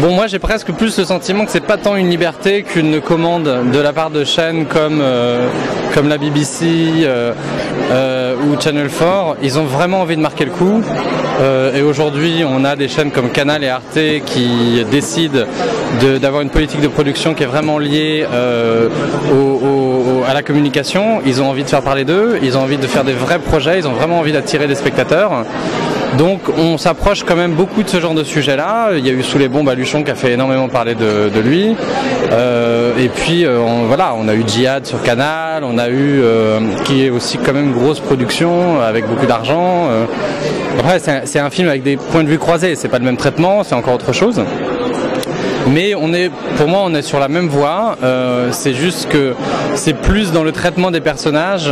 Bon, moi j'ai presque plus le sentiment que c'est pas tant une liberté qu'une commande de la part de chaînes comme, euh, comme la BBC euh, euh, ou Channel 4. Ils ont vraiment envie de marquer le coup. et aujourd'hui, on a des chaînes comme Canal et Arte qui décident d'avoir une politique de production qui est vraiment liée à la communication. Ils ont envie de faire parler d'eux, ils ont envie de faire des vrais projets, ils ont vraiment envie d'attirer des spectateurs. Donc on s'approche quand même beaucoup de ce genre de sujet-là. Il y a eu Sous les bombes à Luchon qui a fait énormément parler de, lui. Euh, et puis euh, voilà, on a eu Djihad sur Canal, on a eu euh, qui est aussi quand même grosse production avec beaucoup d'argent. Après c'est un, film avec des points de vue croisés, c'est pas le même traitement, c'est encore autre chose. Mais on est, pour moi, on est sur la même voie. Euh, c'est juste que c'est plus dans le traitement des personnages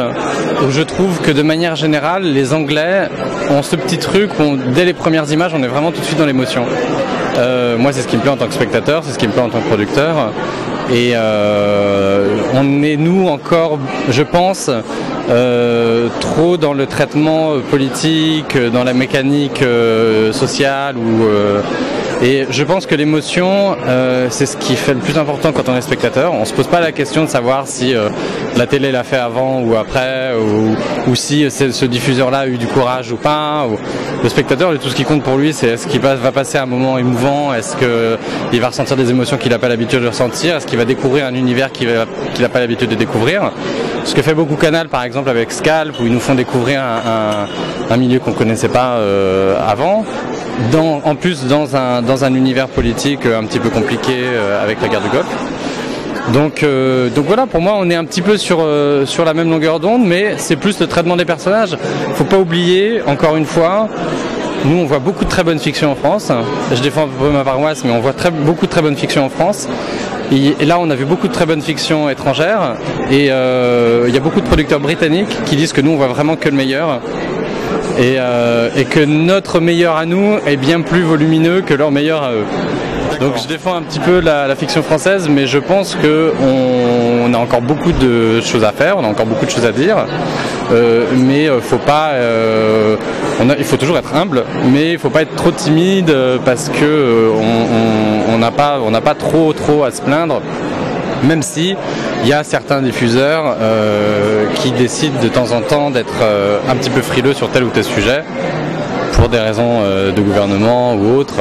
où je trouve que de manière générale, les Anglais ont ce petit truc où dès les premières images, on est vraiment tout de suite dans l'émotion. Euh, moi, c'est ce qui me plaît en tant que spectateur, c'est ce qui me plaît en tant que producteur. Et euh, on est nous encore, je pense, trop dans le traitement politique, dans la mécanique sociale ou et je pense que l'émotion, euh, c'est ce qui fait le plus important quand on est spectateur. On se pose pas la question de savoir si euh, la télé l'a fait avant ou après, ou, si ce diffuseur-là a eu du courage ou pas. Le spectateur, tout ce qui compte pour lui, c'est est-ce qu'il va passer un moment émouvant, est-ce qu'il va ressentir des émotions qu'il n'a pas l'habitude de ressentir, est-ce qu'il va découvrir un univers qu'il n'a pas l'habitude de découvrir. Ce que fait beaucoup Canal, par exemple, avec Scalp, où ils nous font découvrir un, milieu qu'on connaissait pas euh, avant en plus dans un, univers politique euh, un petit peu compliqué euh, avec la guerre du Golfe. Donc, voilà, pour moi, on est un petit peu sur, la même longueur d'onde, mais c'est plus le traitement des personnages. Faut pas oublier, encore une fois, nous, on voit beaucoup de très bonnes fictions en France. Je défends un peu ma paroisse, mais on voit beaucoup de très bonnes fictions en France. Et, là, on a vu beaucoup de très bonnes fictions étrangères. Et il y a beaucoup de producteurs britanniques qui disent que nous, on voit vraiment que le meilleur. Euh, et, que notre meilleur à nous est bien plus volumineux que leur meilleur à eux. Donc je défends un petit peu la, fiction française, mais je pense qu'on a encore beaucoup de choses à faire, on a encore beaucoup de choses à dire, euh, mais euh, faut pas, il faut toujours être humble, mais il faut pas être trop timide parce que on n'a pas, on pas trop trop à se plaindre. Même si il y a certains diffuseurs euh, qui décident de temps en temps d'être euh, un petit peu frileux sur tel ou tel sujet pour des raisons euh, de gouvernement ou autres.